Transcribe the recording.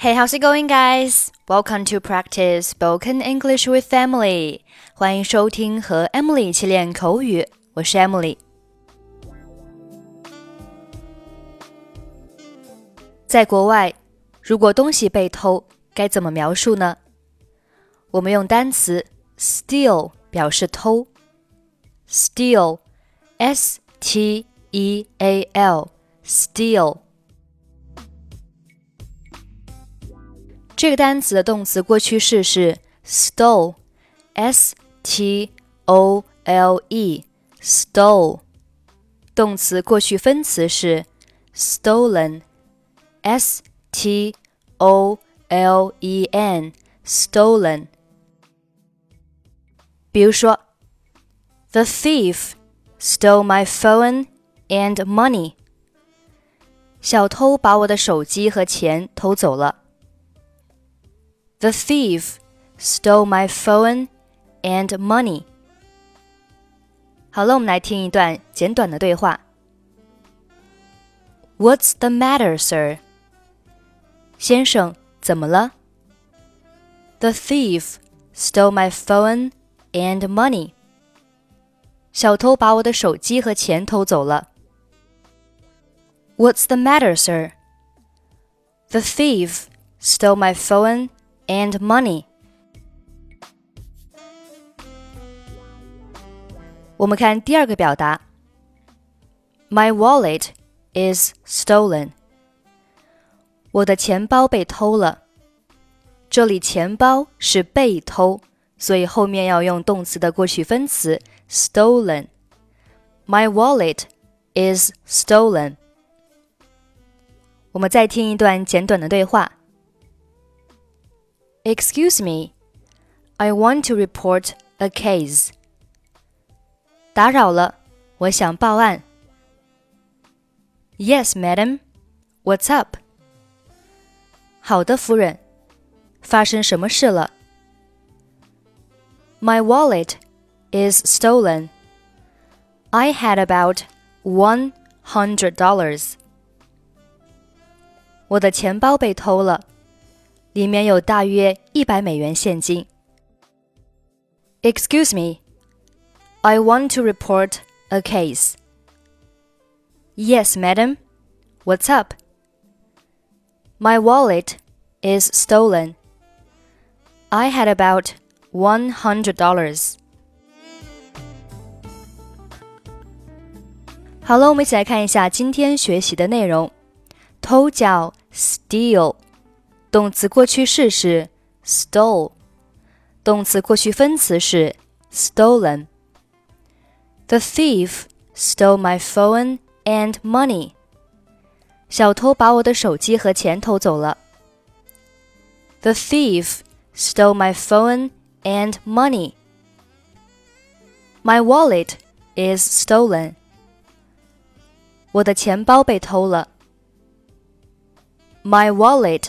Hey, how's it going, guys? Welcome to practice spoken English with Emily. 欢迎收听和 Emily 一起练口语，我是 Emily。在国外，如果东西被偷，该怎么描述呢？我们用单词 steal 表示偷，steal，s t e a l，steal。 这个单词的动词过去式是 stole，s t o l e，stole。动词过去分词是 stolen，s t o l e n，stolen。比如说，The thief stole my phone and money。小偷把我的手机和钱偷走了。 The thief stole my phone and money. 好了，我们来听一段简短的对话。What's the matter, sir? 先生，怎么了？The thief stole my phone and money. 小偷把我的手机和钱偷走了。What's the matter, sir? The thief stole my phone and money. 我们看第二个表达，My wallet is stolen。我的钱包被偷了。这里钱包是被偷，所以后面要用动词的过去分词 stolen。My wallet is stolen。我们再听一段简短的对话。 Excuse me, I want to report a case. 打扰了，我想报案。Yes, madam. What's up? 好的，夫人，发生什么事了？My wallet is stolen. I had about one hundred dollars. 我的钱包被偷了。 里面有大约一百美元现金。Excuse me, I want to report a case. Yes, madam. What's up? My wallet is stolen. I had about one hundred dollars. 好了，我们一起来看一下今天学习的内容。偷叫 steal。 动词过去式是 stole，动词过去分词是 stolen。The thief stole my phone and money。小偷把我的手机和钱偷走了。The thief stole my phone and money. My wallet is stolen. 我的钱包被偷了。My wallet